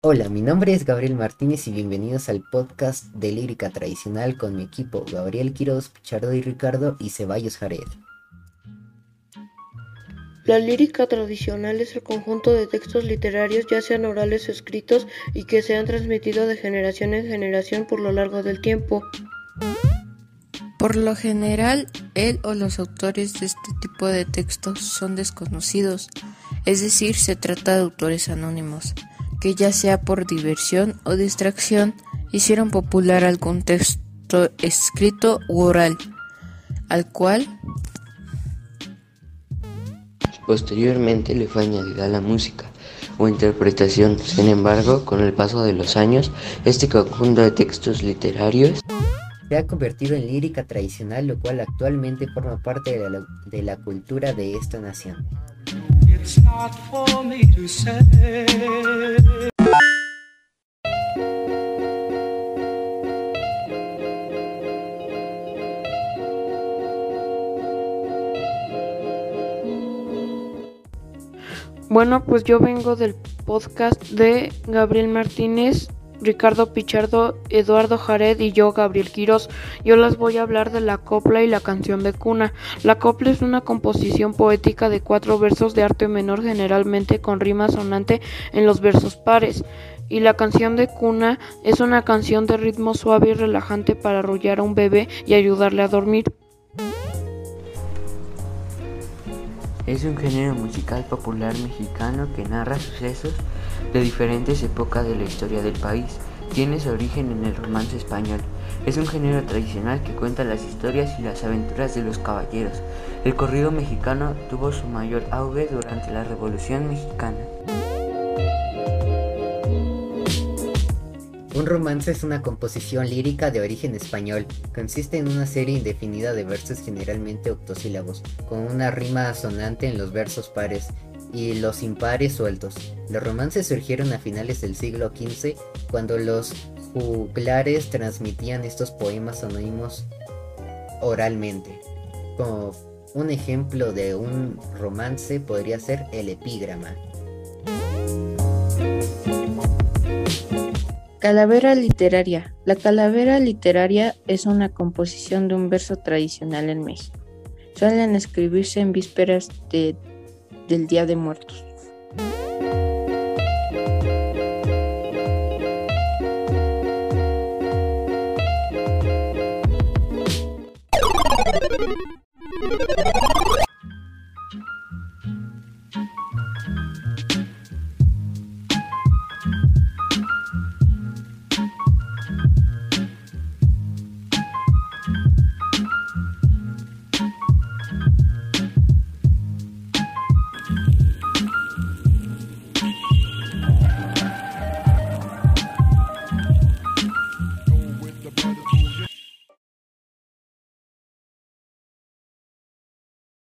Hola, mi nombre es Gabriel Martínez y bienvenidos al podcast de lírica tradicional con mi equipo Gabriel Quiroz, Pichardo y Ricardo y Ceballos Jared. La lírica tradicional es el conjunto de textos literarios, ya sean orales o escritos, y que se han transmitido de generación en generación por lo largo del tiempo. Por lo general, él o los autores de este tipo de textos son desconocidos, es decir, se trata de autores anónimos, que ya sea por diversión o distracción hicieron popular algún texto escrito u oral, al cual Posteriormente le fue añadida la música o interpretación. Sin embargo, con el paso de los años, este conjunto de textos literarios se ha convertido en lírica tradicional, lo cual actualmente forma parte de la, de la cultura de esta nación. Bueno, pues yo vengo del podcast de Gabriel Martínez, Ricardo Pichardo, Eduardo Jared y yo, Gabriel Quirós. Yo les voy a hablar de la copla y la canción de cuna. La copla es una composición poética de cuatro versos de arte menor, generalmente con rima sonante en los versos pares. Y la canción de cuna es una canción de ritmo suave y relajante para arrullar a un bebé y ayudarle a dormir. Es un género musical popular mexicano que narra sucesos de diferentes épocas de la historia del país. Tiene su origen en el romance español. Es un género tradicional que cuenta las historias y las aventuras de los caballeros. El corrido mexicano tuvo su mayor auge durante la Revolución Mexicana. Un romance es una composición lírica de origen español. Consiste en una serie indefinida de versos generalmente octosílabos, con una rima sonante en los versos pares y los impares sueltos. Los romances surgieron a finales del siglo XV, cuando los juglares transmitían estos poemas anónimos oralmente. Como un ejemplo de un romance podría ser el epígrama. Calavera literaria. La calavera literaria es una composición de un verso tradicional en México. Suelen escribirse en vísperas de, del Día de Muertos.